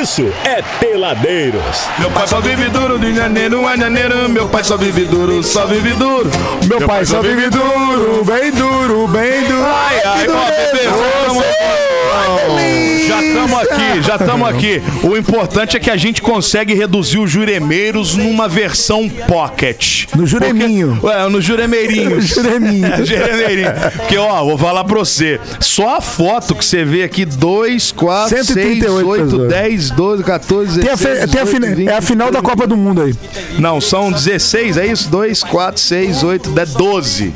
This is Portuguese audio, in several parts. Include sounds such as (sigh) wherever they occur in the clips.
isso é Peladeiros. Meu pai só vive duro de janeiro a janeiro. Meu pai só vive duro, só vive duro. Meu, pai, só vive duro, bem duro, bem duro. Ai, ai, ó, bebê, já estamos aqui, já estamos aqui. O importante é que a gente consegue reduzir os juremeiros numa versão pocket. No jureminho. Porque, é, no juremeirinho. (laughs) Jureminho. (laughs) juremeirinho. Porque, ó, vou falar pra você. Só a foto que você vê aqui: 2, 4, 6, 138 8, pessoas. 10, 12, 14, Tem a 16, fe- tem a 18, fina- 20, é a final da Copa do Mundo aí. Não, são 16, é isso? 2, 4, 6, 8, 10, 12.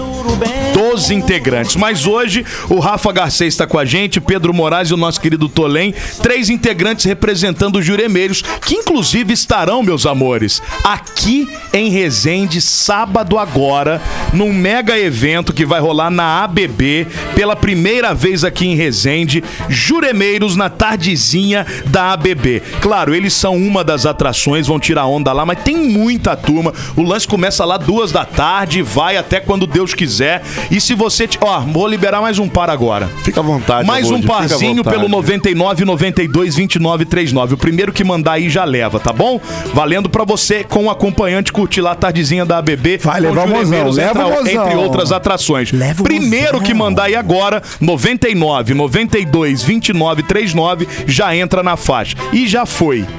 12 integrantes. Mas hoje o Rafa Garcês está com a gente, Pedro Moraes e o nosso querido Tolém. Três integrantes representando os juremeiros, que inclusive estarão, meus amores, aqui em Resende, sábado agora, num mega evento que vai rolar na ABB, pela primeira vez aqui em Resende, Juremeiros na tardezinha da ABB. Claro, eles são uma das atrações, vão tirar onda lá, mas tem muita turma. O lance começa lá duas da tarde, vai até quando Deus quiser. E se você. te- Ó, vou liberar mais um par agora. Fica à vontade. Mais um parzinho pelo 99 92 29 39. O primeiro que mandar aí já leva, tá bom? Valendo pra você com o acompanhante curtir lá a tardezinha da ABB. Vai levar o mozão, leva entre, o mozão. entre outras atrações. Leva o primeiro mozão. que mandar aí agora, 99 92 29 39, já entra na faixa. E já foi. (laughs)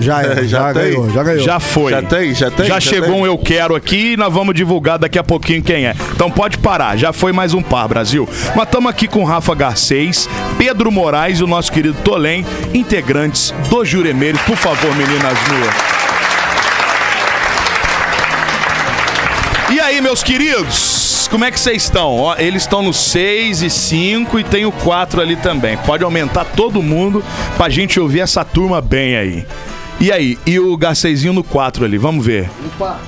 Já, é, (laughs) já, Já ganhou, já ganhou. Já foi. Já tem? Já tem? Já Já chegou tem? um Eu Quero aqui e nós vamos divulgar daqui a pouquinho quem é. Então pode parar, já foi mais um par, Brasil. Mas estamos aqui com Rafa Garcês, Pedro Moraes e o nosso querido Tolém, integrantes do Juremeiros. Por favor, meninas nuas. E aí, meus queridos? Como é que vocês estão? Ó, eles estão no 6 e 5 e tem o 4 ali também. Pode aumentar todo mundo pra gente ouvir essa turma bem aí. E aí, e o Garcêsinho no 4 ali, vamos ver.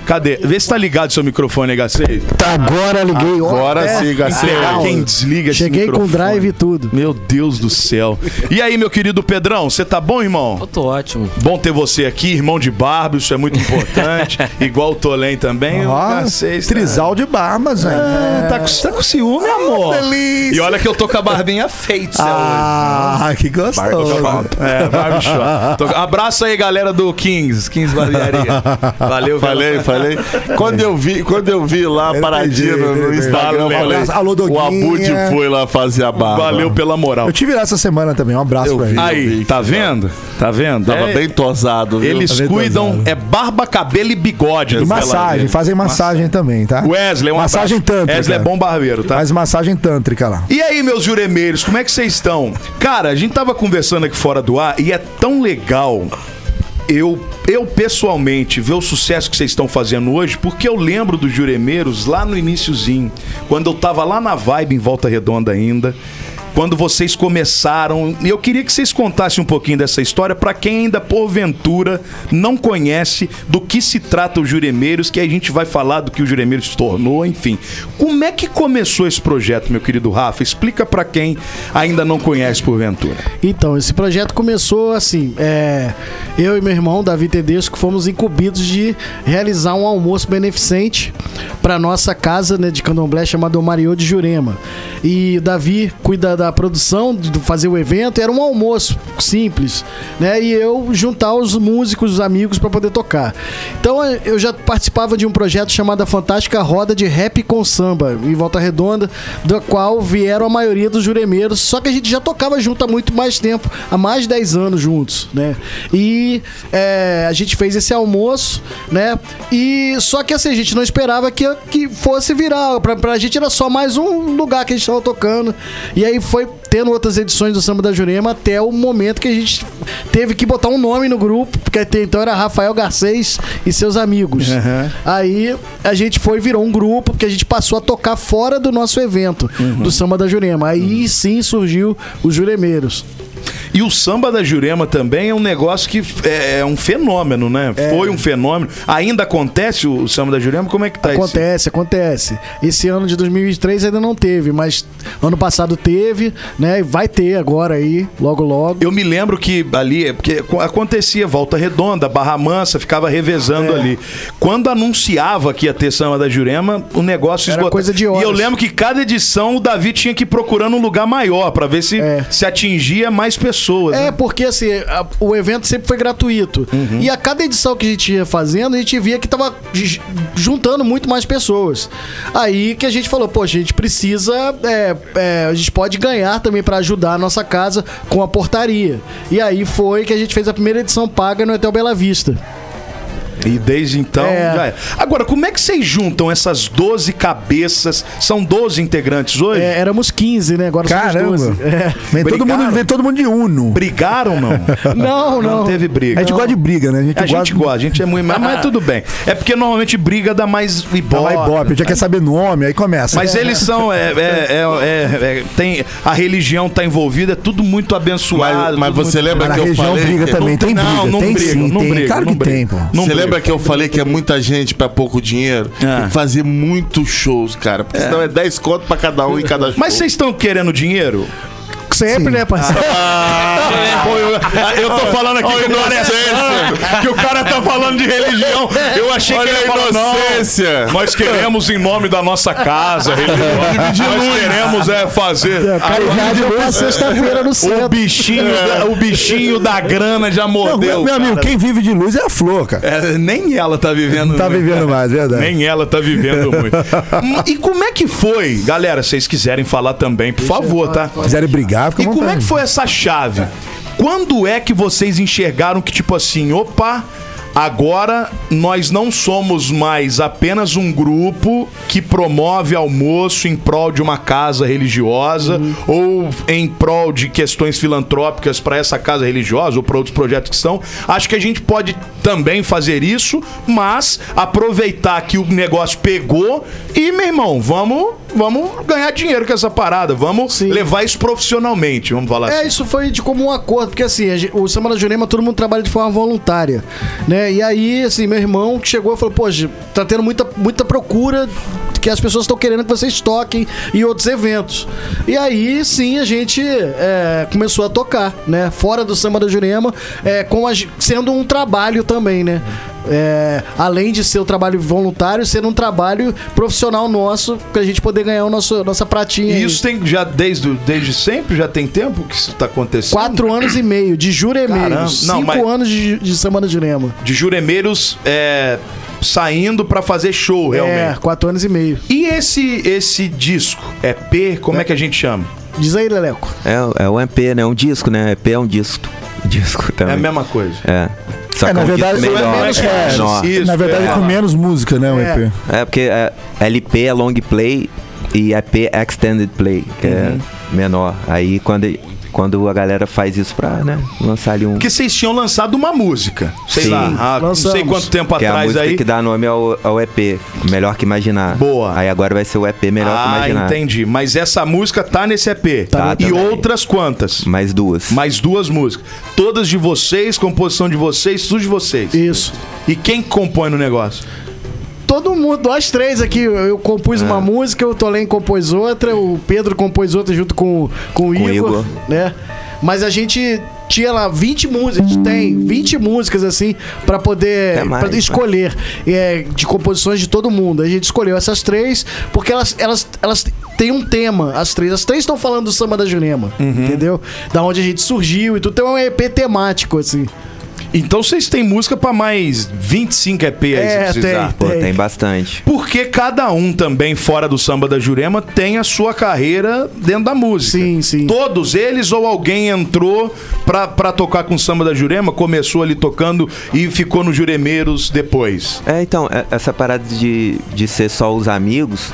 Cadê? Vê se tá ligado seu microfone aí, Garcês. Tá, agora liguei. Agora é, sim, Garcês. integral. Quem desliga esse Cheguei com drive e tudo. Meu Deus do céu. E aí, meu querido Pedrão, você tá bom, irmão? Eu tô ótimo. Bom ter você aqui, irmão de barba, isso é muito importante. (laughs) Igual o Tolém também. o Ó, tá- trisal de barbas, velho. Ah, tá, com, tá com ciúme, amor. delícia. E olha que eu tô com a barbinha feita Ah, que gostoso. É, Barbie Shop. Tô- Abraço aí, galera do Kings, Kings Barbearia. Valeu, Falei, pela- falei. Quando eu vi, quando eu vi lá paradinho entendi, no, no. Instagram, eu Valeu. falei, Alô, o Abud foi lá fazer a barba. Valeu pela moral. Eu tive lá essa semana também. Um abraço Eu pra vi. ele. Aí, vi, tá vendo? Tá vendo? Tava É, bem tosado, viu? Eles bem cuidam, tosado. é barba, cabelo e bigode. E massagem, Peladinho. fazem massagem também, tá? Wesley, um Massagem abraço. tântrica. Wesley é bom barbeiro, tá? Faz massagem tântrica lá. E aí, meus juremeiros, como é que vocês estão? Cara, a gente tava conversando aqui fora do ar e é tão legal eu, eu pessoalmente ver o sucesso que vocês estão fazendo hoje, porque eu lembro dos juremeiros lá no iniciozinho, quando eu tava lá na vibe em Volta Redonda ainda. Quando vocês começaram, eu queria que vocês contassem um pouquinho dessa história para quem ainda porventura não conhece do que se trata o Juremeiros, que a gente vai falar do que o Juremeiros se tornou, enfim. Como é que começou esse projeto, meu querido Rafa? Explica para quem ainda não conhece porventura. Então, esse projeto começou assim: é, eu e meu irmão, Davi Tedesco, fomos incumbidos de realizar um almoço beneficente para nossa casa né, de candomblé chamada Mariô de Jurema. E Davi cuida da produção, de fazer o evento, era um almoço simples, né? E eu juntar os músicos, os amigos para poder tocar. Então eu já participava de um projeto chamado Fantástica Roda de Rap com Samba, em Volta Redonda, da qual vieram a maioria dos juremeiros, só que a gente já tocava junto há muito mais tempo, há mais de 10 anos juntos, né? E é, a gente fez esse almoço, né? E só que assim, a gente não esperava que, que fosse virar. Pra, pra gente era só mais um lugar que a gente estava tocando. E aí foi tendo outras edições do Samba da Jurema até o momento que a gente teve que botar um nome no grupo, porque até então era Rafael Garcês e seus amigos. Aí a gente foi virou um grupo, porque a gente passou a tocar fora do nosso evento, do Samba da Jurema. Aí sim surgiu os Juremeiros. E o samba da Jurema também é um negócio que é, é um fenômeno, né? Foi um fenômeno. Ainda acontece o samba da Jurema? Como é que tá Acontece, acontece. Esse ano de 2023 ainda não teve, mas ano passado teve, né? E vai ter agora aí, logo logo. Eu me lembro que ali, é porque co- acontecia Volta Redonda, Barra Mansa, ficava revezando É. ali. Quando anunciava que ia ter Samba da Jurema, o negócio Era esgotava. coisa de E eu horas. lembro que cada edição o Davi tinha que ir procurando um lugar maior pra ver se, É. se atingia mais pessoas. É, né? porque assim, a- o evento sempre foi gratuito. Uhum. E a cada edição que a gente ia fazendo, a gente via que tava juntando muito mais pessoas. Aí que a gente falou, pô, a gente precisa. é, é, a gente pode ganhar também pra ajudar a nossa casa com a portaria. E aí foi que a gente fez a primeira edição paga no Hotel Bela Vista. E desde então É. já é. Agora, como é que vocês juntam essas 12 cabeças? São 12 integrantes hoje? É, éramos 15, né? Agora somos Caramba. 12. É. Vem todo, mundo, vem todo mundo de uno. Brigaram não? Não, não. Não teve briga. A gente gosta de briga, né? A gente, A gente gosta, a gente é muito. Mas, mas tudo bem. É porque normalmente briga dá mais Dá ibope. lá ibope, já quer saber nome, aí começa. Mas eles são. É, é, é, é- é- tem, a religião tá envolvida, é tudo muito abençoado. Mas, mas você muito- lembra Mas que eu falei briga que... também, tem briga, não, não tem briga, sim, não tem. briga, Claro não que briga. tem, pô. Não Você briga. Lembra que eu falei que é muita gente pra pouco dinheiro? Ah. Tem que fazer muitos shows, cara. Porque senão é 10 conto pra cada um em cada show. Mas vocês estão querendo dinheiro? Sempre, Sim. né, parceiro? Pô, eu, eu tô falando aqui o cara é santo, que o cara tá falando de religião. Eu achei Olha que ele a ia falar, não, inocência. nós queremos em nome da nossa casa, religião. Nós queremos é fazer. Sexta-feira no O centro. bichinho, da, o bichinho da grana já Não, mordeu. meu amigo, cara. quem vive de luz é a flor, cara. É, nem ela tá vivendo. Não tá muito. vivendo mais, verdade. Nem ela tá vivendo (laughs) muito. E como é que foi, galera? Se vocês quiserem falar também, por favor, tá? Quiserem brigar, fica E como é que foi essa chave? Quando é que vocês enxergaram que, tipo assim, opa, agora nós não somos mais apenas um grupo que promove almoço em prol de uma casa religiosa ou em prol de questões filantrópicas para essa casa religiosa ou para outros projetos que são. Acho que a gente pode também fazer isso, mas aproveitar que o negócio pegou e, meu irmão, vamos, vamos ganhar dinheiro com essa parada, vamos Sim. levar isso profissionalmente, vamos falar É, assim. isso foi de comum acordo, porque assim, o Samba da Jurema todo mundo trabalha de forma voluntária, né? E aí, assim, meu irmão que chegou e falou, poxa, tá tendo muita, muita procura que as pessoas estão querendo que vocês toquem em outros eventos. E aí, sim, a gente é, começou a tocar, né? Fora do Samba da Jurema, é, com a, sendo um trabalho também, né? É, além de ser um trabalho voluntário, ser um trabalho profissional nosso, pra gente poder ganhar o nosso, nossa pratinha. E aí. isso tem já desde, desde sempre? Já tem tempo que isso tá acontecendo? Quatro anos e meio de Caramba. juremeiros. Não, Cinco mas- anos de, de Semana de Jurema. De juremeiros é, saindo pra fazer show, É, realmente. quatro anos e meio. E esse, esse disco? EP, como é que a gente chama? Diz aí, Leleco. É, é um EP, né? Um disco, né? EP é um disco. Disco É também. a mesma coisa. É. Só É, na é um verdade, é melhor. menos é. Isso, Na verdade, é. com menos música, né, o É. EP. É, porque é, LP é long play e EP é extended play, que é menor. Aí quando, quando a galera faz isso pra, né, lançar ali um. Porque vocês tinham lançado uma música. Sei Sim. lá, há não sei quanto tempo Que é a atrás música aí. que dá nome ao, ao EP, Melhor que Imaginar. Boa. Aí agora vai ser o EP Melhor que Ah, Imaginar. entendi. Mas essa música tá nesse EP. Tá e também. outras quantas? Mais duas. Mais duas músicas. Todas de vocês, composição de vocês, tudo de vocês. Isso. E quem compõe no negócio? Todo mundo, nós três aqui, eu, compus É. uma música, o Tolen compôs outra, o Pedro compôs outra junto com, com o Igor, Igor. né? Mas a gente tinha lá 20 músicas, a gente tem 20 músicas assim pra poder mais, pra escolher é, de composições de todo mundo. A gente escolheu essas três porque elas elas elas têm um tema, as três. As três estão falando do samba da Jurema, Uhum. entendeu? Da onde a gente surgiu e tudo. Tem um EP temático assim. Então vocês têm música pra mais 25 EP aí, É, se precisar. tem. Pô, tem bastante. Porque cada um também, fora do samba da Jurema, tem a sua carreira dentro da música. Sim, sim. Todos eles ou alguém entrou pra, pra tocar com samba da Jurema, começou ali tocando e ficou no Juremeiros depois. É, então, é- essa parada de, de ser só os amigos,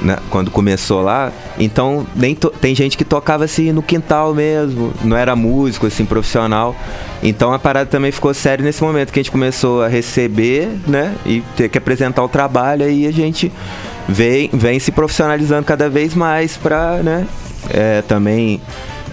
né, quando começou lá, então nem tem gente que tocava assim no quintal mesmo, não era músico assim profissional. Então a parada também ficou séria nesse momento que a gente começou a receber, né, e ter que apresentar o trabalho aí a gente vem vem se profissionalizando cada vez mais pra, né, é, também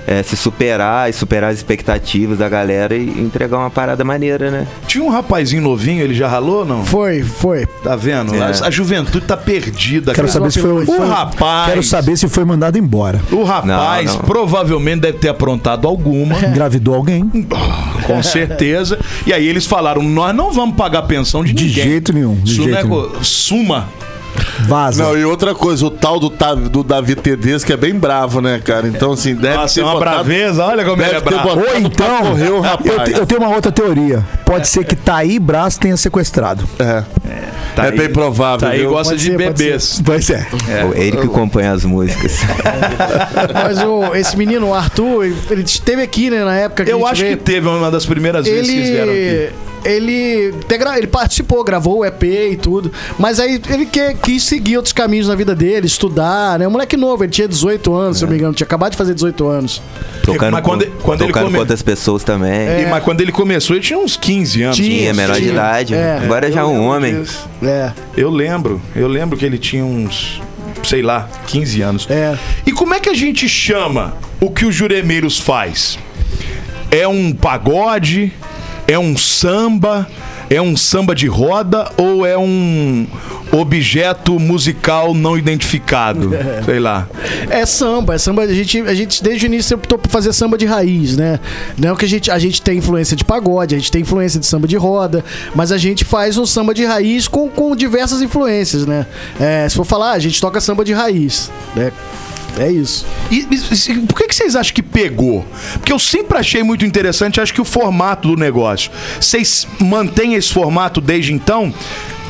é, se superar e superar as expectativas da galera e entregar uma parada maneira, né? Tinha um rapazinho novinho, ele já ralou, não? Foi, foi. Tá vendo? É. A, a juventude tá perdida. Quero cara. saber se foi, O foi- rapaz. Quero saber se foi mandado embora. O rapaz Não, não. provavelmente deve ter aprontado alguma, (laughs) Engravidou alguém? com certeza. E aí eles falaram: nós não vamos pagar pensão de, De ninguém. jeito nenhum, de Isso não é jeito co- Suma. Vaza. Não, e outra coisa, o tal do, do Davi Tedesco é bem bravo, né, cara? Então, assim, deve Nossa, ter é uma botado- braveza. Olha como ele é bravo. Ou então, correr o eu, rapaz. te- eu tenho uma outra teoria. Pode ser que Thaí Braz tenha sequestrado. É, Tá é aí- bem provável, Tá aí, viu? gosta Pode de ser, pode bebês. Pois é. É. Ele que compõe as músicas. (laughs) Mas o, esse menino, o Arthur, ele- ele esteve aqui, né, na época que Eu acho que veio. teve uma das primeiras vezes que eles vieram aqui. Ele ele, participou, gravou o EP e tudo, mas aí ele que, quis seguir outros caminhos na vida dele, estudar, né? Um moleque novo, ele tinha 18 anos, se eu não me engano, tinha acabado de fazer 18 anos. Tocando, Mas quando- com, quando ele tocando come- com outras pessoas também. E, mas quando ele começou, ele tinha uns 15 anos. Tinha, menor de tinha. idade. É. Agora já é Eu um homem. disso. É, Eu lembro. Eu lembro que ele tinha uns, sei lá, 15 anos. é. E como é que a gente chama o que o Juremeiros faz? É um pagode? É um samba? É um samba de roda ou é um objeto musical não identificado? (laughs) Sei lá. É samba, é samba. A gente, a gente desde o início optou por fazer samba de raiz, né? Não que a gente, a gente tem influência de pagode, a gente tem influência de samba de roda, mas a gente faz um samba de raiz com, com diversas influências, né? É, se for falar, a gente toca samba de raiz, né? É isso. E, e- por que, que vocês acham que pegou? Porque eu sempre achei muito interessante, acho que o formato do negócio. Vocês mantêm esse formato desde então?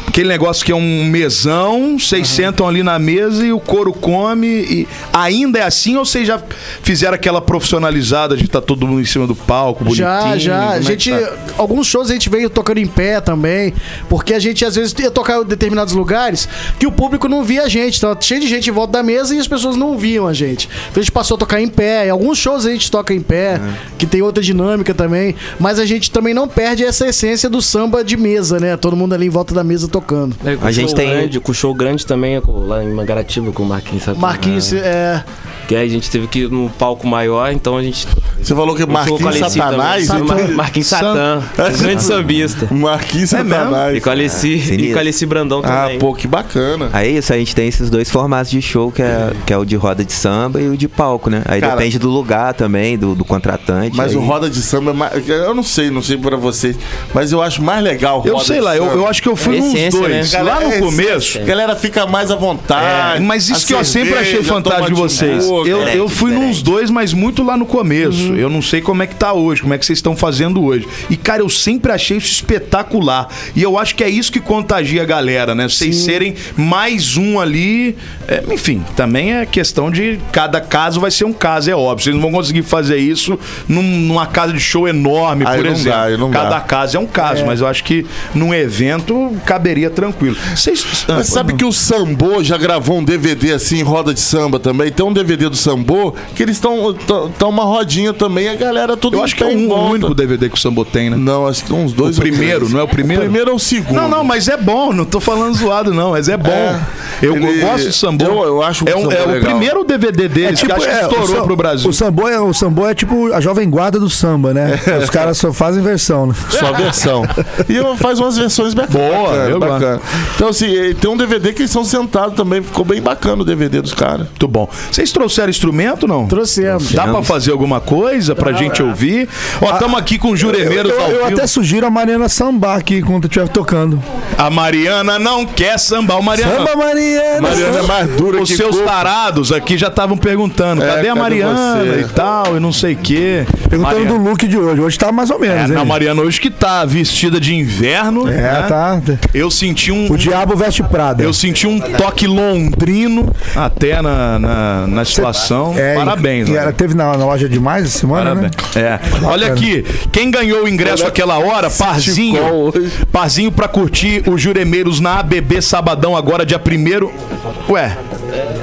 Aquele negócio que é um mesão, vocês sentam ali na mesa e o couro come. E ainda é assim ou vocês já fizeram aquela profissionalizada de estar todo mundo em cima do palco, bonitinho? Já, já. A é gente, tá? alguns shows a gente veio tocando em pé também, porque a gente às vezes ia tocar em determinados lugares que o público não via a gente. Tava cheio de gente em volta da mesa e as pessoas não viam a gente. Então a gente passou a tocar em pé. Em alguns shows a gente toca em pé, que tem outra dinâmica também. Mas a gente também não perde essa essência do samba de mesa, né? Todo mundo ali em volta da mesa tocando. É, A gente tem- Grande, com show grande também, lá em Mangaratiba, com o Marquinhos. Marquinhos, é. Que aí a gente teve que ir num palco maior, então a gente. Você falou que Marquinhos Alessi Satanás? também. então- Mar- Marquinhos Satã, grande (laughs) sambista. Marquinhos É mesmo? Satanás. E com a Alessi, e sinistro. com a Alessi Brandão Ah, também. pô, que bacana. Aí é isso, a gente tem esses dois formatos de show, que é, que é o de roda de samba e o de palco, né? Aí Cara- depende do lugar também, do, do contratante. Mas aí- o roda de samba é mais. Eu não sei, não sei pra vocês, mas eu acho mais legal o Eu roda sei de lá, eu, eu acho que eu fui É nos essência, dois. né? Lá no é começo. A galera fica mais à vontade. É, mas isso que eu sempre achei fantástico de vocês. Eu, Diferente, eu fui diferente. nos dois, mas muito lá no começo. Eu não sei como é que tá hoje, como é que vocês estão fazendo hoje. E, cara, eu sempre achei isso espetacular. E eu acho que é isso que contagia a galera, né? Vocês serem mais um ali. É, enfim, também é questão de cada caso vai ser um caso, é óbvio. Vocês não vão conseguir fazer isso num- numa casa de show enorme, Aí por não exemplo. dá, aí não cada dá. caso é um caso, mas eu acho que num evento caberia tranquilo. Vocês. Ah, Mas sabe que o Sambô já gravou um DVD assim, em roda de samba também? Tem um DVD do Sambô que eles estão tão uma rodinha também, a galera tudo Eu acho que é um, o volta. único DVD que o Sambo tem, né? Não, acho que uns dois O ou primeiro, três. não é o primeiro? O primeiro é o segundo. Não, não, mas é bom, não tô falando zoado, não, mas é bom. É, eu, eu ele- gosto do Sambô. eu- eu acho o é, um- Sambô é o legal. primeiro DVD deles que acho que é, o estourou pro Brasil. O sambô, é, o sambô é tipo a jovem guarda do samba, né? Os caras só fazem versão, né? (laughs) Só a versão. e eu faz umas versões bacanas. Boa, bacana, eu bacana. Então, assim, tem um DVD que eles são sentados também. Ficou bem bacana o DVD dos caras. Muito bom. Vocês trouxeram instrumento, não? Trouxemos. Dá pra fazer alguma coisa pra gente ouvir? Ó, estamos aqui com o Juremeiros Eu, eu vivo. até sugiro a Mariana sambar aqui quando estiver tocando. A Mariana não quer sambar. O Mariana. Samba, Mariana! Mariana é mais dura Os que seus coco. tarados aqui já estavam perguntando: É, cadê a Mariana você? e tal, e não sei o quê. Perguntando Mariana- do look de hoje. Hoje tá mais ou É, menos, hein? na Mariana hoje que tá vestida de inverno. É, né? tá. Eu senti um. O diabo veste Prada. Eu senti um toque londrino até na, na, na situação. É, Parabéns, e, e né? ela teve na, na loja demais essa semana, Parabéns. né? É. Olha aqui, quem ganhou o ingresso aquela hora, Parzinho. Parzinho pra curtir o Juremeiros na ABB Sabadão agora, dia 1 Ué,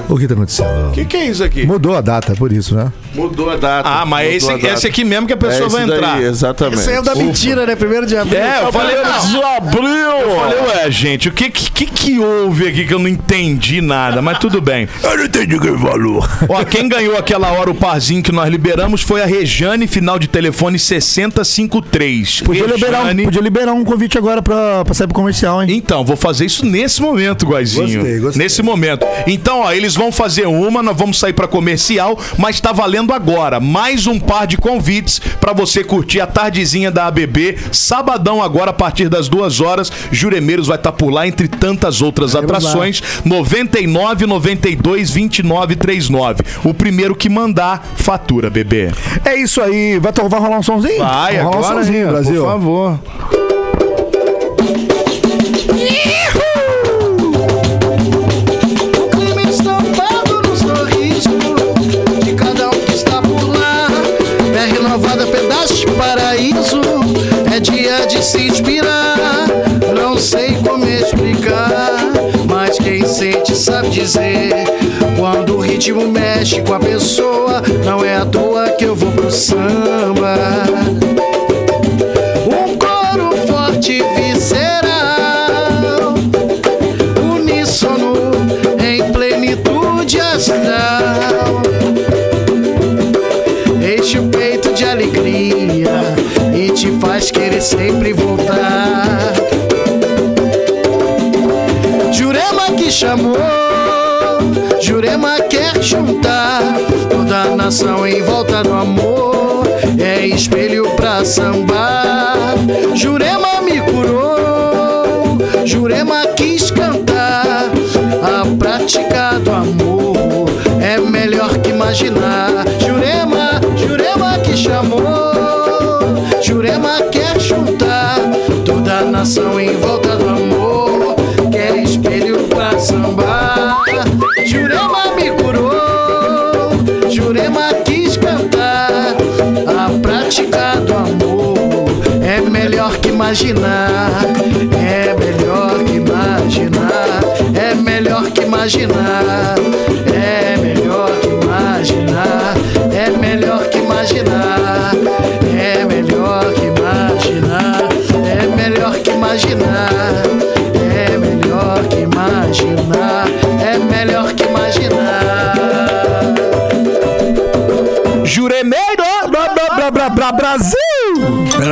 O que tá acontecendo? O que, que é isso aqui? Mudou a data, por isso, né? Mudou a data. Ah, mas esse, data. esse aqui mesmo que a É pessoa esse vai daí, entrar. exatamente. Isso aí é da mentira, né? Primeiro de abril. É, eu falei, não. de abril! Eu falei, ué, gente, o que, que que houve aqui que eu não entendi nada, mas tudo bem. Eu não entendi o que ele falou. (laughs) Ó, quem ganhou aquela hora o parzinho que nós liberamos foi a Rejane, final de telefone 6053. Podia liberar, um, Rejane- podia liberar um convite agora pra, pra sair pro comercial, hein? Então, vou fazer isso nesse momento, Guazinho. Gostei, gostei. Nesse momento. Então, ó, eles vão fazer uma, nós vamos sair pra comercial, mas tá valendo agora mais um par de convites pra você curtir a tardezinha da ABB, sabadão agora a partir das duas horas. Juremeiros vai estar por lá entre tantas outras atrações. 99 92 29 39. O primeiro que mandar fatura, bebê. É isso aí. Vai, vai rolar um somzinho? Vai, rolar agora, um somzinho, Brasil. Por favor. clima estampado no sorriso de cada um que está por lá. É renovada pedaço de paraíso, é dia de se inspirar. Não sei como explicar, sabe dizer. Quando o ritmo mexe com a pessoa, não é à toa que eu vou pro samba. Juntar toda a nação em volta do amor. É espelho pra sambar. Jurema me curou, Jurema quis cantar. A prática do amor é melhor que imaginar. Imaginar. É melhor que imaginar. É melhor que imaginar. É melhor que imaginar. É melhor que imaginar. É melhor que imaginar. É melhor que imaginar. É melhor que imaginar. É melhor que imaginar. Juremeiro! Bra, bra, bra, bra, Brasil!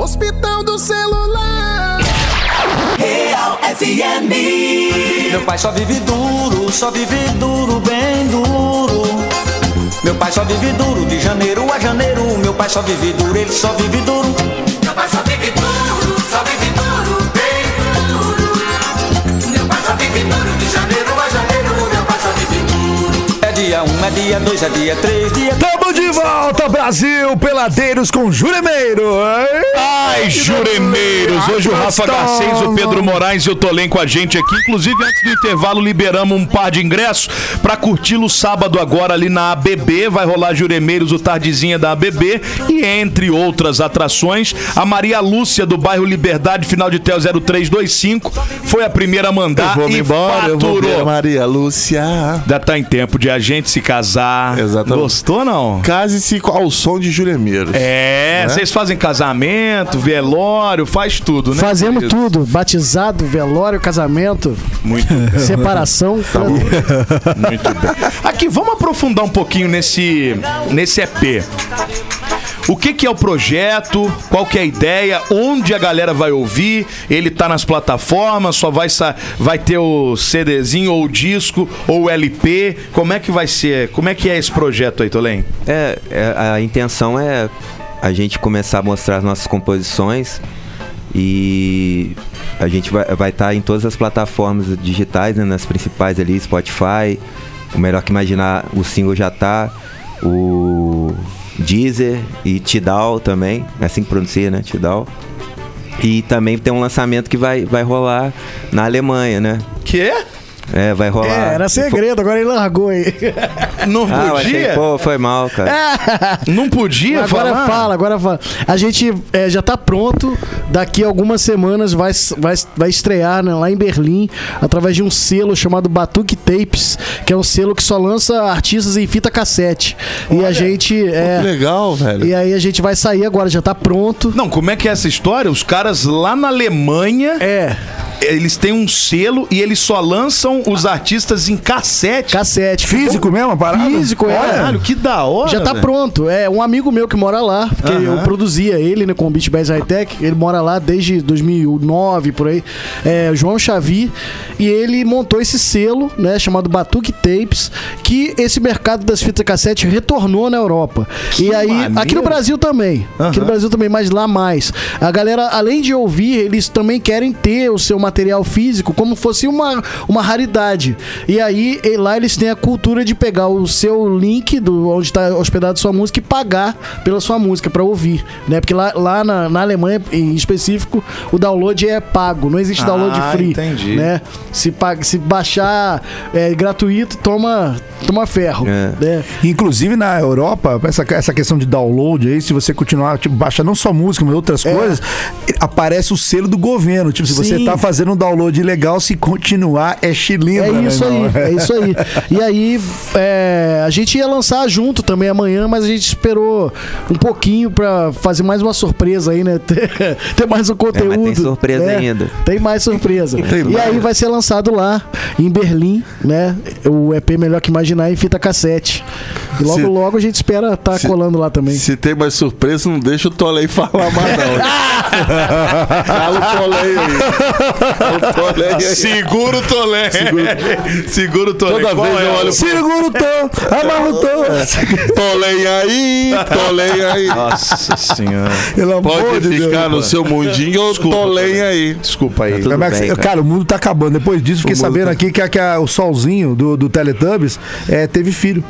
Hospital do celular. Meu pai só vive duro, só vive duro, bem duro. Meu pai só vive duro, de janeiro a janeiro. Meu pai só vive duro, ele só vive duro. Meu pai só vive duro, dia um, é dia dois, é dia três, dia Tamo de volta, Brasil! Peladeiros com Juremeiro! Ai, Juremeiros! Hoje o Rafa Garcês, o Pedro Moraes e o Tolém com a gente aqui. Inclusive, antes do intervalo, liberamos um par de ingressos pra curti-lo sábado agora ali na ABB. Vai rolar Juremeiros, o Tardezinha da ABB. E entre outras atrações, a Maria Lúcia, do bairro Liberdade, final de TEL 0325, foi a primeira a mandar Eu vou me e embora, eu vou ver a faturou. Maria Lúcia. Ainda tá em tempo de a gente se casar. Exatamente. Gostou, não? Case-se ao som de Juremeiros. É, vocês fazem casamento, velório, faz tudo, né? Fazemos querido? tudo: batizado, velório, casamento, Muito (laughs) bem. separação. Tá tudo. Muito bem. Aqui, vamos aprofundar um pouquinho nesse, nesse EP. O que, que é o projeto? Qual que é a ideia? Onde a galera vai ouvir? Ele tá nas plataformas? Só vai, vai ter o CDzinho ou o disco ou o LP? Como é que vai ser? Como é que é esse projeto aí, Tolém? É, é, a intenção é a gente começar a mostrar as nossas composições E a gente vai estar tá em todas as plataformas digitais, né, nas principais ali, Spotify, o Melhor Que Imaginar, o single já tá, o Deezer e Tidal também, é assim que pronuncia, né, Tidal. E também tem um lançamento que vai, vai rolar na Alemanha, né? Que? É, vai rolar. É, era segredo, agora ele largou aí. (laughs) Não Ah, eu achei, podia? pô, foi mal, cara. (laughs) Não podia agora falar? fala, agora fala. A gente é, já tá pronto. Daqui a algumas semanas vai, vai, vai estrear né, lá em Berlim, através de um selo chamado Batuque Tapes, que é um selo que só lança artistas em fita cassete. e a gente. É, Que legal, velho. e aí a gente vai sair agora, já tá pronto. Não, como é que é essa história? Os caras lá na Alemanha, É, eles têm um selo e eles só lançam os artistas em cassete. cassete. Físico mesmo, a parada? Físico, é. Caralho, que da hora. Já tá velho. pronto. É um amigo meu que mora lá, porque eu produzia ele, né, com o Beat Bass High Tech. Ele mora lá desde 2009, por aí. É, João Xavi. E ele montou esse selo, né, chamado Batuque Tapes, que esse mercado das fitas cassete retornou na Europa. e aí, maneiro. aqui no Brasil também. Aqui no Brasil também, mas lá mais. A galera, além de ouvir, eles também querem ter o seu material físico como fosse uma, uma raridade. E aí, e lá eles têm a cultura de pegar o seu link do onde está hospedado sua música e pagar pela sua música para ouvir, né? Porque lá, lá na, na Alemanha, em específico, o download é pago, não existe download Ah, free, entendi. né? Se, paga, se baixar é, gratuito, toma, toma ferro, É. né? Inclusive na Europa, essa, essa questão de download aí, se você continuar, tipo, baixar não só música, mas outras coisas, aparece o selo do governo. Tipo, se você É. Sim. tá fazendo um download ilegal, se continuar, é chilindra. É meu isso aí, irmão. é isso aí. E aí, é, a gente ia lançar junto também amanhã, mas a gente esperou um pouquinho pra fazer mais uma surpresa aí, né? (laughs) Ter, ter mais um conteúdo. É, tem surpresa né? ainda. Tem mais surpresa. Tem e mais. aí vai ser lançado lá, em Berlim, né? O EP Melhor Que Imaginar em fita cassete. E logo, Se- logo a gente espera estar se- colando lá também. Se tem mais surpresa, não deixa o Tolei falar mais, não. (laughs) Fala o Tolei aí. Tolei aí. Segura o Tolé. Segura o Tolé. Toda Qual vez é eu o- olho Segura o tom, amarra o tom. Tolei aí, Tolei aí. Nossa senhora. Pelo Pode de ficar Deus. no seu mundinho ou Tolei aí. Desculpa aí. Mas, bem, cara. cara. o mundo tá acabando. Depois disso, fiquei sabendo aqui que, a- que a- o solzinho do, do Teletubbies é, teve filho.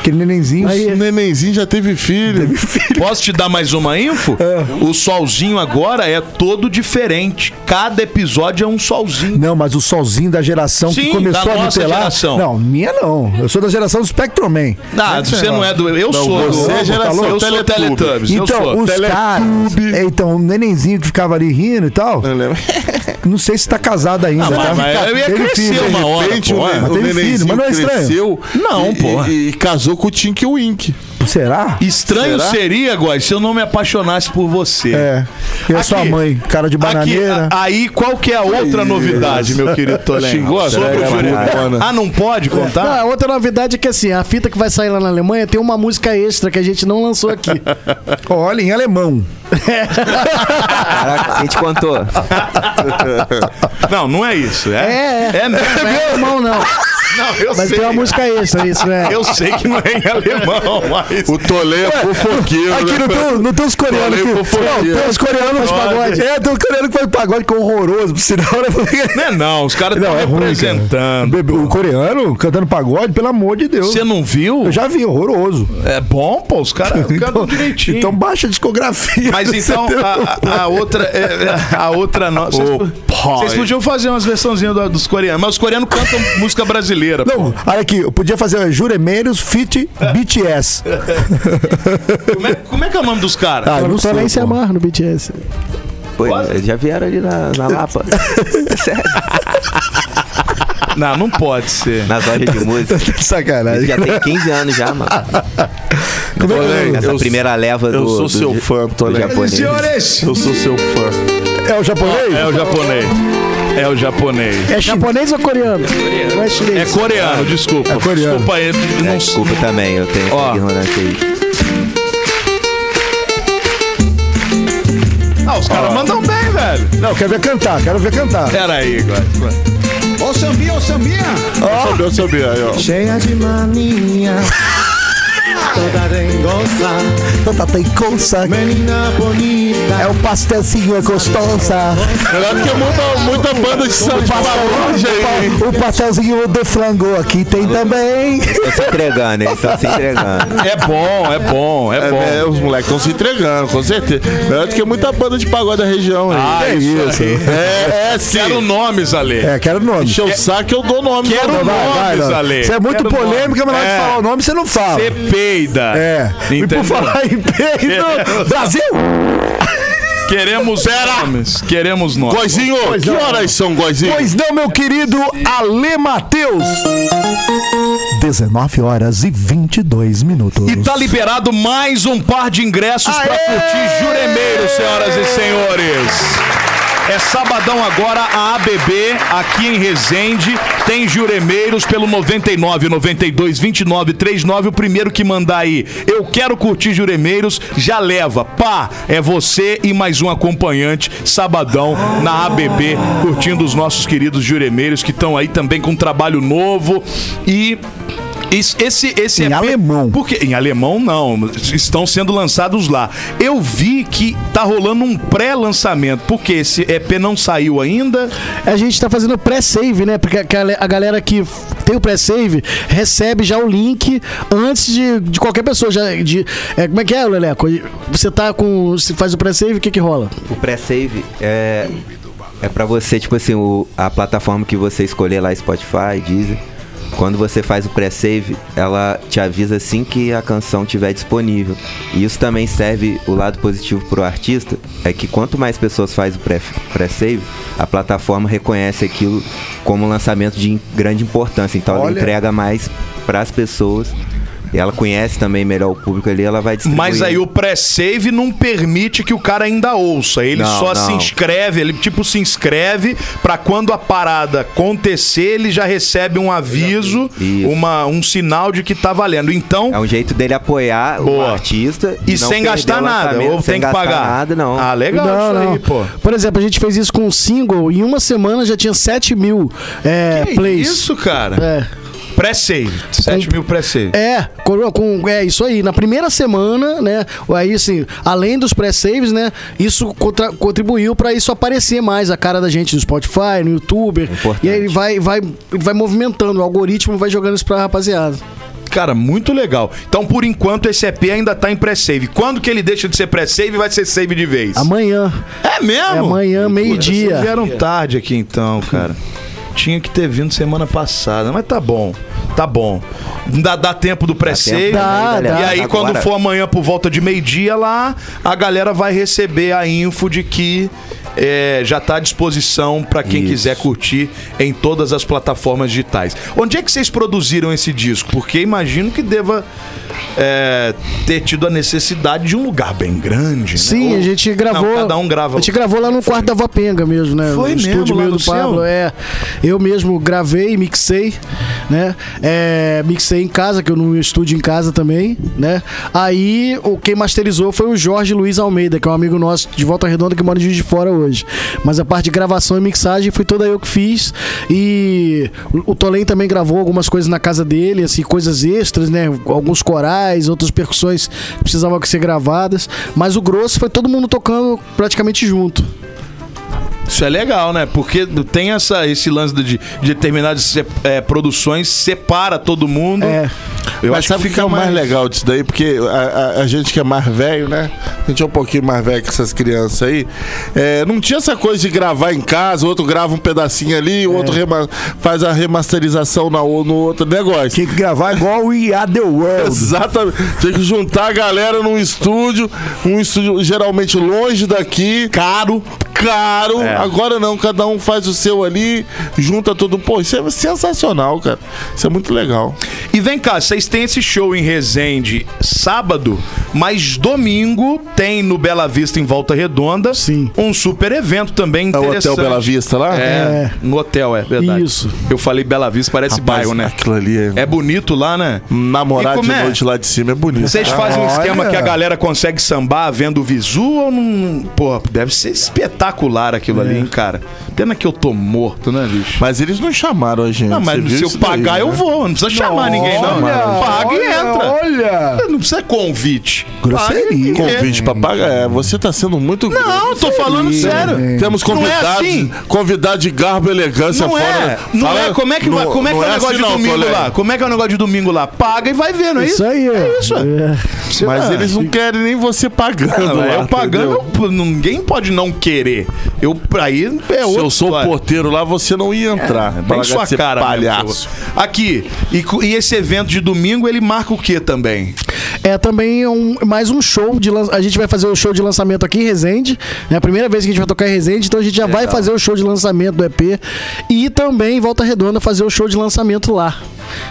Aquele nenenzinho. O nenenzinho já teve filho. Posso te dar mais uma info? O solzinho agora é todo diferente. Cada episódio é um solzinho. Não, mas o solzinho da geração Sim, que começou da a nossa nutelar. geração. Não, minha não. Eu sou da geração do Spectrum Man. Ah, você não é do. Eu sou do. você é geração eu sou Teletubbies. Teletubbies. eu Então, sou. os caras. É, então, o nenenzinho que ficava ali rindo e tal. Eu lembro. (laughs) Não sei se tá casado ainda. Ah, mas- tá? mas eu ia Teve crescer filho. uma hora, repente, pô, o, Mas o filho, mas não é estranho. cresceu Não, e, porra. E, e casou com o Tink Wink. Será? Estranho Será? seria, Góis, se eu não me apaixonasse por você. É. E a sua Aqui. mãe, cara de Aqui, bananeira. a- aí, qual que é a outra novidade, meu querido Toledo? Xingou a Sobre o. Ah, não pode Não, contar? a outra novidade é que assim, a fita que vai sair lá na Alemanha tem uma música extra que a gente não lançou aqui. (laughs) Olha, em alemão. Caraca, quem te contou? Não, não é isso. É, É, é. é, Não é alemão, não. Não, eu Mas sei. tem uma música extra, isso, né? Eu sei que não é em alemão, mas. O Tolê é fofoqueiro. Aqui né? não tem, não tem os coreanos que. Não, tem os coreanos que faz pagode. É, tem os coreanos que faz pagode que é horroroso. Por sinal, né? (laughs) Não é não, os caras Não, estão é ruim, cara. representando. Bebê, O coreano cantando pagode, pelo amor de Deus. Você não viu? Eu já vi, horroroso. É bom, pô, os caras (laughs) cantam direitinho. então baixa a discografia. Mas então, a, a- outra. é, A outra. Vocês, podiam fazer umas versãozinhas do- dos coreanos, mas os coreanos cantam música brasileira. Pô. Não, olha aqui, eu podia fazer Juremeiros Fit BTS. (laughs) Como é, como é que é o nome dos caras? Ah, eu não sei. nem se pô. amarra no BTS. Pô, eles já vieram ali na, na Lapa. (laughs) Sério. Não, não pode ser. Nas lojas de música. (laughs) Sacanagem. já tem 15 anos já, mano. Tolê, Essa eu- primeira leva do. Eu sou do seu fã, do japonês. Senhores! Eu sou seu fã. É o japonês? É o japonês. É o japonês. É japonês ou coreano? Não é É coreano, desculpa. É coreano. Desculpa aí. É, Não, desculpa também, eu tenho Ó. essa ignorância aí. Ah, os caras mandam bem, velho. Não, quero ver cantar, quero ver cantar. Pera aí, agora. Ô sambinha, ô sambinha, Eu sabia aí, ó. cheia de mania, Tanta tem coisa. menina bonita. É o pastelzinho é gostosa. Melhor do que muita, muita banda de samba de. O pastelzinho de frango aqui tem também. Tô se entregando, eles estão se entregando. É bom, é bom, é É, bom. é, os moleques estão se entregando, com certeza. Melhor do que muita banda de pagode da região aí. Ah, É isso. É, é sim. Quero nomes, Ale. É, quero nome. Encher o saco, eu dou nome. Quero não, nome. vai. nomes, Ale. Você é muito Quero polêmica, mas na hora É. de falar o nome você não fala. Você peida. É. E Entendeu? por falar em peido, Brasil! Queremos nomes. Queremos nomes. Goizinho, que horas são, Goizinho? Pois não, meu querido Ale Matheus. 19 horas e 22 minutos. E tá liberado mais um par de ingressos pra curtir Juremeiro, senhoras e senhores. É sabadão agora, a ABB, aqui em Resende, tem Juremeiros pelo 99 92 29 39. O primeiro que mandar aí, eu quero curtir Juremeiros, já leva. Pá, é você e mais um acompanhante, sabadão, na ABB, curtindo os nossos queridos Juremeiros, que estão aí também com um trabalho novo. E isso- esse, esse Em EP alemão. Porque em alemão não, estão sendo lançados lá. Eu vi que tá rolando um pré-lançamento, porque esse EP não saiu ainda. A gente tá fazendo pré-save, né? Porque a galera que tem o pré-save recebe já o link antes de, de qualquer pessoa. Já, de, é, como é que é, Leleco? Você tá com. Você faz o pré-save, o que que rola? O pré-save é, é pra você, tipo assim, o, a plataforma que você escolher lá, Spotify, Deezer. Quando você faz o pré-save, ela te avisa assim que a canção estiver disponível. E isso também serve o lado positivo pro artista, é que quanto mais pessoas faz o pré- pré-save, a plataforma reconhece aquilo como um lançamento de grande importância. Então ela Olha. entrega mais pras pessoas. E ela conhece também melhor o público ali, ela vai distribuir. Mas aí o pré-save não permite que o cara ainda ouça. Ele Não, só não. se inscreve, ele tipo se inscreve pra quando a parada acontecer, ele já recebe um aviso, uma, um sinal de que tá valendo. Então, É um jeito dele apoiar o Boa. artista e não sem gastar o nada, ou sem tem que gastar pagar. nada, não. Ah, legal isso aí, pô. Por exemplo, a gente fez isso com um single e em uma semana já tinha 7 mil é, Que plays. Isso, cara. É. Pré-save. 7 mil pré-save. É, com, com- é isso aí. Na primeira semana, né? Aí, assim, além dos pré-saves, né? Isso contra- contribuiu pra isso aparecer mais a cara da gente no Spotify, no YouTube. Importante. E aí ele vai, vai, vai movimentando, o algoritmo vai jogando isso pra rapaziada. Cara, muito legal. Então, por enquanto, esse EP ainda tá em pré-save. Quando que ele deixa de ser pré-save, vai ser save de vez? Amanhã. É mesmo? É amanhã, meio-dia. Vieram tarde aqui então, cara. Tinha que ter vindo semana passada, mas tá bom. Tá bom. Dá, dá tempo do pré-save. tempo Dá, dá. E aí, Agora- quando for amanhã por volta de meio-dia lá, a galera vai receber a info de que é, já tá à disposição pra quem Isso. quiser curtir em todas as plataformas digitais. Onde é que vocês produziram esse disco? Porque imagino que deva é, ter tido a necessidade de um lugar bem grande. né? Sim, Ou- a gente gravou. Não, cada um grava. A gente gravou lá no quarto da Vapenga mesmo, né? Foi no mesmo, estúdio meio no do Pablo. É. Eu mesmo gravei, mixei, né? É, mixei em casa, que eu no estúdio em casa também, né? Aí o quem masterizou foi o Jorge Luiz Almeida, que é um amigo nosso de Volta Redonda que mora em Juiz de Fora hoje. Mas a parte de gravação e mixagem foi toda eu que fiz. E o o Tolém também gravou algumas coisas na casa dele, assim, coisas extras, né? Alguns corais, outras percussões que precisavam ser gravadas. Mas o grosso foi todo mundo tocando praticamente junto. Isso é legal, né? Porque tem essa, esse lance de, de determinadas é, produções, separa todo mundo. É. Eu Mas acho sabe que o que é fica mais mais legal disso daí? Porque a, a- a gente que é mais velho, né? A gente é um pouquinho mais velho que essas crianças aí. é, não tinha essa coisa de gravar em casa, o outro grava um pedacinho ali, o outro rema- faz a remasterização na, no outro negócio. Tinha que gravar igual o Are The World. (laughs) Exatamente. Tinha que juntar a galera num estúdio, um estúdio geralmente longe daqui. Caro. Caro. Agora não, cada um faz o seu ali, junta tudo. Pô, isso é sensacional, cara. Isso é muito legal. E vem cá, vocês têm esse show em Resende sábado, mas domingo tem no Bela Vista em Volta Redonda Sim. um super evento também É o interessante. Hotel Bela Vista lá? É, no hotel, é verdade. Isso. Eu falei Bela Vista, parece Rapaz, bairro, né? Aquilo ali é. É bonito lá, né? Namorar E de é? noite lá de cima é bonito. Vocês fazem um Olha. esquema que a galera consegue sambar vendo o visu ou não. Pô, deve ser espetacular aquilo ali, hein, cara. Pena que eu tô morto, né, bicho? Mas eles não chamaram a gente. Não, mas se eu isso daí, pagar, eu né? vou. Não precisa chamar ninguém, não. Paga e entra. Olha! Não precisa convite. Grosseria. Paga Convite pra pagar. É, você tá sendo muito. Não, tô falando sério. Temos Não é convidados, assim. convidados de garbo e elegância Não fora. é, não Fala- é. Como é que, não- como é, que é o negócio assim de não, domingo colega. lá? Como é que é o negócio de domingo lá? Paga e vai ver, não é isso? Isso aí, É isso. É. Mas eles não querem nem você pagando. Não, lá, eu pagando, eu- ninguém pode não querer. Eu, aí é Se outra eu sou o história. porteiro lá, você não ia entrar. É, bem sua cara, palhaço. mesmo. Aqui, e, e esse evento de domingo, ele marca o que também? É também um, mais um show de A gente vai fazer o show de lançamento aqui em Resende. É a primeira vez que a gente vai tocar em Resende, então a gente já vai fazer o show de lançamento do EP. E também em Volta Redonda fazer o show de lançamento lá.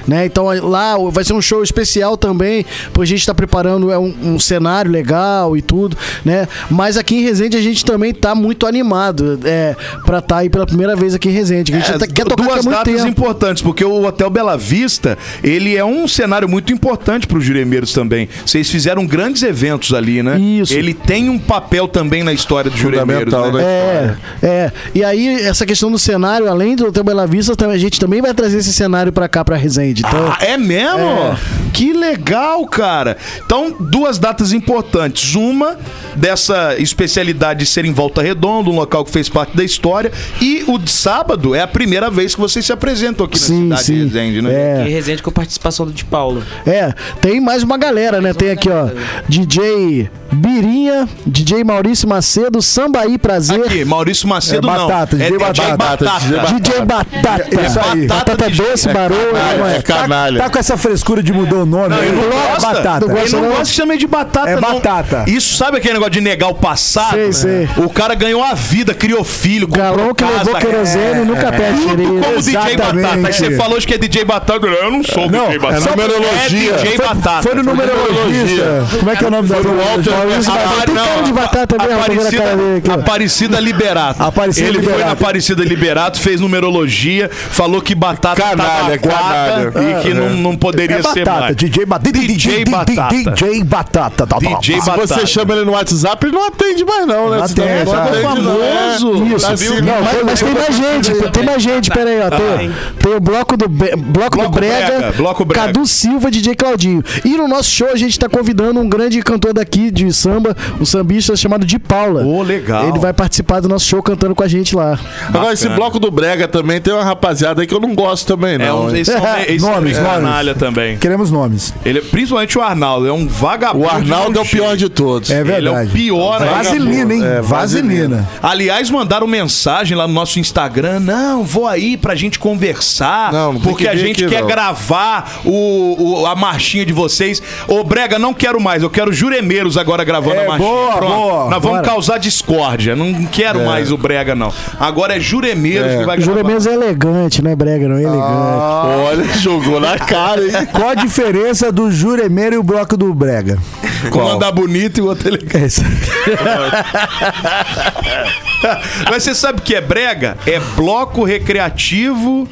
Né? Então lá vai ser um show especial também, porque a gente está preparando é um, um cenário legal e tudo, né? Mas aqui em Resende a gente também tá muito animado é, para estar aí pela primeira vez aqui em Resende. A gente É, tá- quer tocar aqui há duas muito datas tempo. importantes, porque o Hotel Bela Vista, ele é um cenário muito importante para os juremeiros também. Vocês fizeram grandes eventos ali, né? Isso. Ele tem um papel também na história dos juremeiros, né? né? É, é. E aí, essa questão do cenário, além do Hotel Bela Vista, também- a gente também vai trazer esse cenário pra cá, pra Resende. Então, Ah, é mesmo? É. Que legal, cara. Então, duas datas importantes. Uma dessa especialidade de ser em Volta Redonda, um local que fez parte da história. E o de sábado é a primeira vez que vocês se apresentam aqui Sim, na cidade sim. de Resende, né? É. E Resende com participação do de Paulo. é, tem mais uma galera, né? Tem aqui, ó, DJ Birinha, DJ Maurício Macedo, Sambaí Prazer, Aqui, Maurício Macedo É batata, não. DJ DJ Batata, Batata. DJ Batata, Isso aí. Batata DJ. Doce, Barô, canalha, é, é canalha. Tá com essa frescura de mudar o nome? Não, ele não é gosta. batata. Não Ele gosta, não não? gosta de chamar de batata, É não. batata. Isso sabe aquele negócio de negar o passado? Sei, sei. O cara ganhou a vida, criou filho, comprou Galão que levou querosene nunca perde Tudo direito. como DJ. Batata. Aí você falou que é DJ Batata. Eu não sou Não, DJ Batata. é numerologia. É DJ Foi- Batata. Foi no numerologista. Como é que é o nome da Maurício Batata. Tem cara de batata mesmo, tô vendo a cara dele aqui. ó. Aparecida Liberato. Aparecida Ele foi na Aparecida Liberato, fez numerologia, falou que batata Canalha, tava aguada e que não, não poderia É ser batata. mais. DJ Batata. DJ Batata. DJ Batata. Tá, tá, DJ tá. Se Batata. você chama ele no WhatsApp, ele não atende mais, não, né? Não Você atende, é. famoso. Isso, Assim, não, mas, mas tem mais gente, tem- mais gente, pera aí, ó. Tem, tem o bloco do, Be- bloco do Bloco Brega, Brega, Bloco Brega. Cadu Silva, DJ Claudinho. E no nosso show a gente tá convidando um grande cantor daqui de samba, um sambista chamado de Paula. Ô, legal. Ele vai participar do nosso show cantando com a gente lá. Agora, esse bloco do Brega também tem uma rapaziada aí que eu não gosto também, É não. um, hein? eles são, (laughs) são Nomes, canalha também. Queremos nomes. Ele, principalmente o Arnaldo, é um vagabundo. O Arnaldo é o pior de todos. É Ele é verdade. o pior Vaselina, hein? É, Vaselina. Aliás, mandaram mensagem lá no nosso Instagram. Não, vou aí pra gente conversar. Não, não porque que a gente aqui, quer não. gravar o, o- a marchinha de vocês. Ô, Brega, não quero mais. Eu quero juremeiros agora gravando É, a marchinha. boa, boa. Nós vamos Bora. causar discórdia. Não quero mais o Brega, não. Agora é juremeiros que vai gravar. Juramentos é elegante, não é brega, não é elegante. Olha, (laughs) jogou na cara, hein? Qual a diferença do Juremeiro e o bloco do Brega? Um andar bonito e o outro elegante. Esse- (laughs) Mas você sabe o que é brega? É bloco recreativo,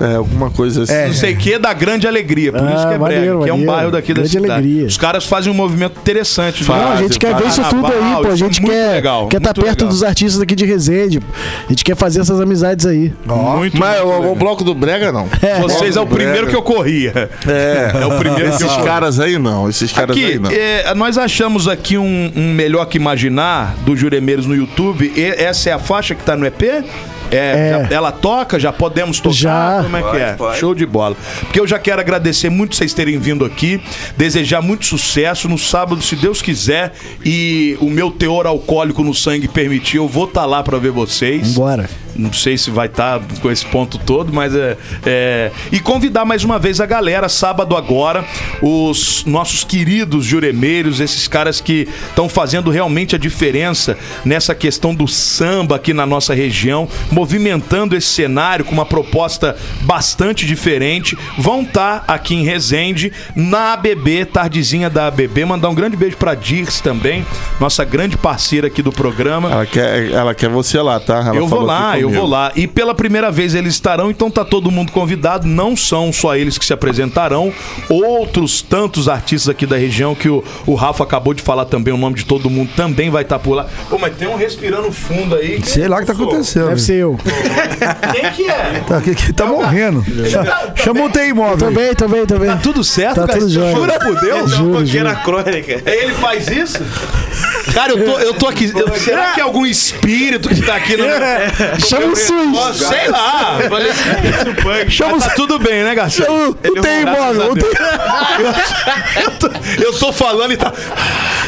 É, alguma coisa assim. não sei o que, da grande alegria. Por Ah, isso que é maneiro, brega, que é um bairro daqui da Grande cidade. alegria. Os caras fazem um movimento interessante. Não, a gente quer ver isso tudo aí, pô. A é gente quer legal, quer estar muito perto legal. dos artistas daqui de Resende. A gente quer fazer essas amizades aí. Muito, Mas muito o, o bloco do Brega, não. (laughs) Vocês é o primeiro que eu corria. É, É o primeiro que eu Esses caras aí não, esses caras aí Aqui, não. é, nós achamos aqui um, um Melhor Que Imaginar do Juremeiros no YouTube. E essa é a faixa que tá no EP? É, É. já- ela toca? Já podemos tocar? Já. Como é que Pode, é? pode. Show de bola. Porque eu já quero agradecer muito vocês terem vindo aqui, desejar muito sucesso. No sábado, se Deus quiser, e o meu teor alcoólico no sangue permitir, eu vou estar lá para ver vocês. Bora. Não sei se vai estar com esse ponto todo, mas é, é. E convidar mais uma vez a galera, sábado agora, os nossos queridos juremeiros, esses caras que estão fazendo realmente a diferença nessa questão do samba aqui na nossa região, movimentando esse cenário com uma proposta bastante diferente, vão estar aqui em Resende, na ABB, tardezinha da ABB. Mandar um grande beijo pra Dirce também, nossa grande parceira aqui do programa. Ela quer, ela quer você lá, tá? Ela Eu vou lá, eu vou lá. E pela primeira vez eles estarão, então tá todo mundo convidado. Não são só eles que se apresentarão, outros tantos artistas aqui da região que o, o Rafa acabou de falar também, o nome de todo mundo também vai estar por lá. Pô, mas tem um respirando fundo aí. Sei lá o que tá acontecendo. Deve ser eu. Quem que é? Tá, que, que tá morrendo. Chama o TI imóvel. aí. Também, também, também. Tá tudo certo, Tá cara? tudo jóia. Jura por Deus? Juro, juro. crônica. Ele faz isso? Cara, eu tô, eu tô aqui. eu- será que é algum espírito que tá aqui no. Chama o SUS. Sei lá. Falei, Chama tá tudo bem, né, Garcia? Chama o TI imóvel. o TI Eu tô, eu tô falando e tá.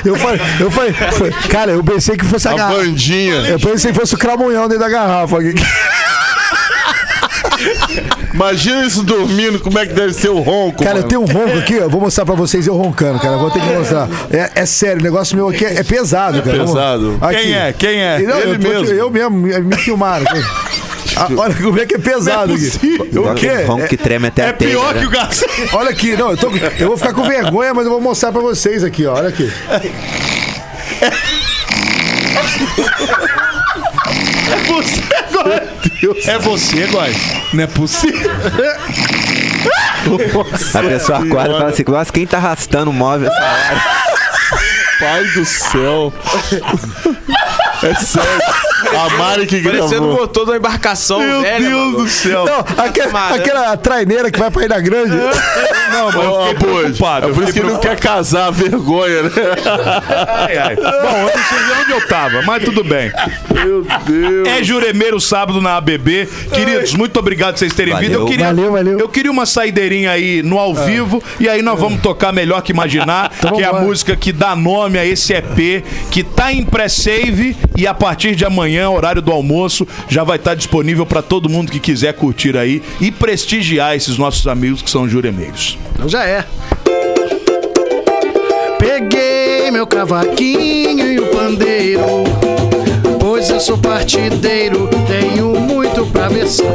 Eu falei, eu falei, foi- cara, eu pensei que fosse a, A garrafa. bandinha. Eu pensei que fosse o cramunhão dentro da garrafa. aqui. Imagina isso dormindo, como é que deve ser o ronco. Cara, eu mano. tenho um ronco aqui, ó. Vou mostrar pra vocês eu roncando, cara. Vou ter que mostrar. É, é sério, o negócio meu aqui é, é pesado, cara. Vamos- pesado. Aqui. Quem é? Quem é? Não, eu, Ele tô- mesmo. eu mesmo, me, me filmaram. Ah, olha como é que é pesado aqui. O quê? Aquele ronco que treme até É a telha, pior né? que o Garcia. (laughs) Olha aqui, não, eu, tô- eu vou ficar com vergonha, mas eu vou mostrar pra vocês aqui, ó. Olha aqui. Você agora. É você, Góis. Não é possível. A pessoa acorda e fala assim, nossa, quem tá arrastando o móvel essa hora? Pai do céu. É sério. A Mari que Parecendo o gravou. motor de uma embarcação Meu velha. Deus mano. do céu. Não, aquela, aquela traineira que vai pra Ilha Grande. Não, mas eu fiquei preocupado. É eu por isso que não quer casar, vergonha, né? Ai, ai. Bom, eu não sei onde eu tava, mas tudo bem. Meu Deus. É Juremeiro sábado na ABB. Queridos, muito obrigado por vocês terem Valeu. vindo. Eu queria, Valeu, valeu. Eu queria uma saideirinha aí no ao vivo e aí nós vamos tocar Melhor Que Imaginar, que é a música que dá nome a esse EP, que tá em pré-save e a partir de amanhã, horário do almoço, já vai estar disponível pra todo mundo que quiser curtir aí e prestigiar esses nossos amigos que são juremeiros. Então já é. Peguei meu cavaquinho e o pandeiro, pois eu sou partideiro, tenho muito pra versar.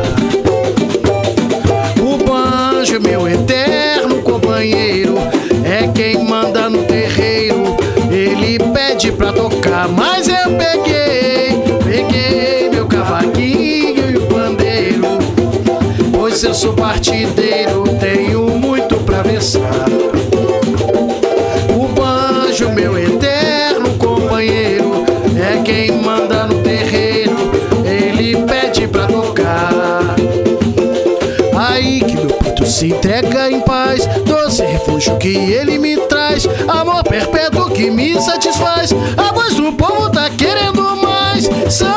O banjo, meu eterno mas eu peguei, peguei meu cavaquinho e o pandeiro. Pois eu sou partideiro, tenho muito pra versar. O banjo, meu eterno companheiro, é quem manda no terreiro. Ele pede pra tocar. Se entrega em paz, doce refúgio que ele me traz, amor perpétuo que me satisfaz. A voz do povo tá querendo mais samba.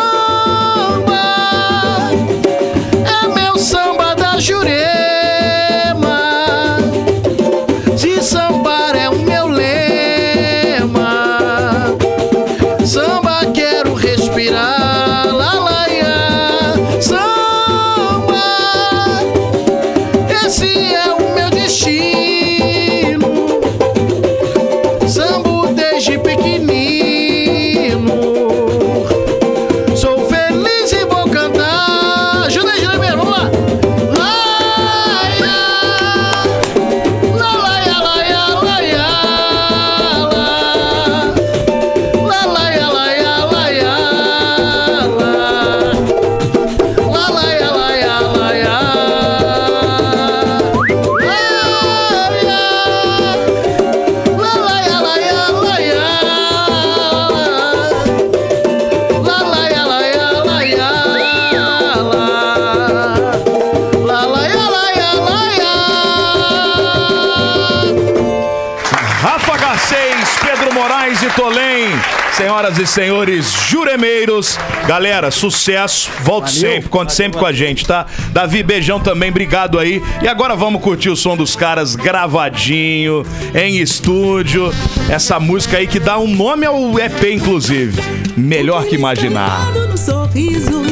Moraes e Tolém. Senhoras e senhores juremeiros, galera, sucesso. Volte sempre, conte sempre com a gente, tá? Davi, beijão também, obrigado aí. E agora vamos curtir o som dos caras gravadinho, em estúdio. Essa música aí que dá um nome ao EP, inclusive. Melhor que imaginar. no sorriso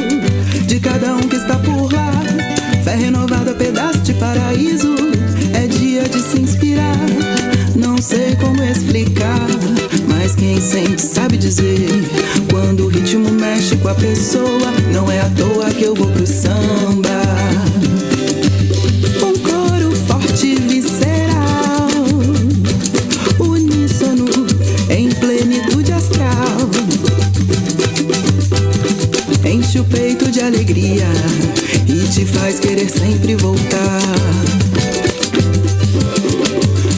de cada um que está por lá. Fé renovada, sempre sente sabe dizer. Quando o ritmo mexe com a pessoa, não é à toa que eu vou pro samba. Um coro forte visceral, uníssono em plenitude astral. Enche o peito de alegria e te faz querer sempre voltar.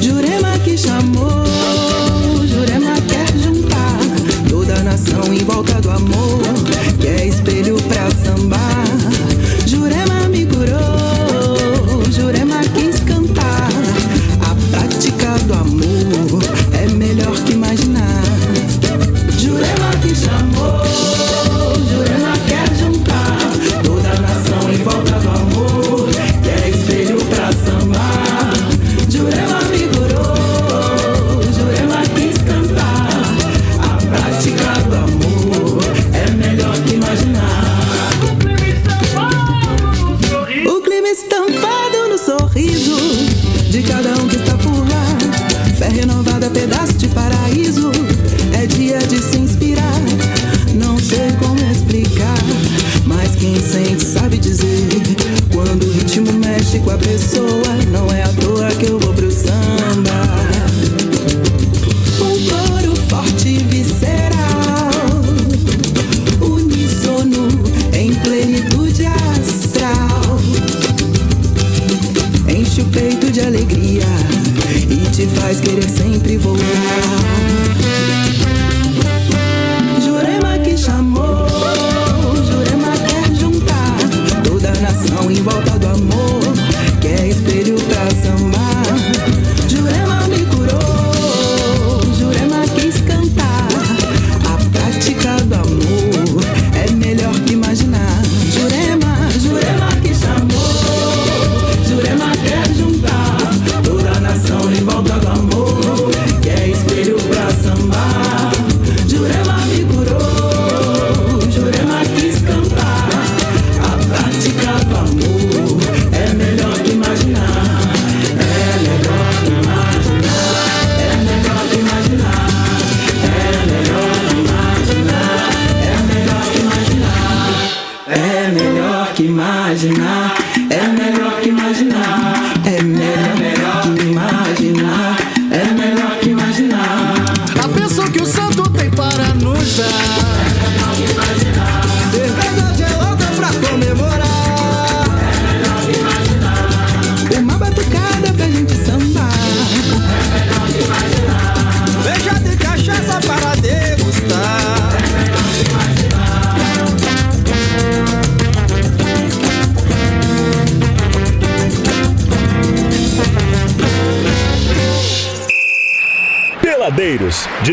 Jurema que chamou. volta do amor. Que é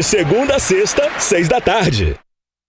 segunda a sexta, seis da tarde.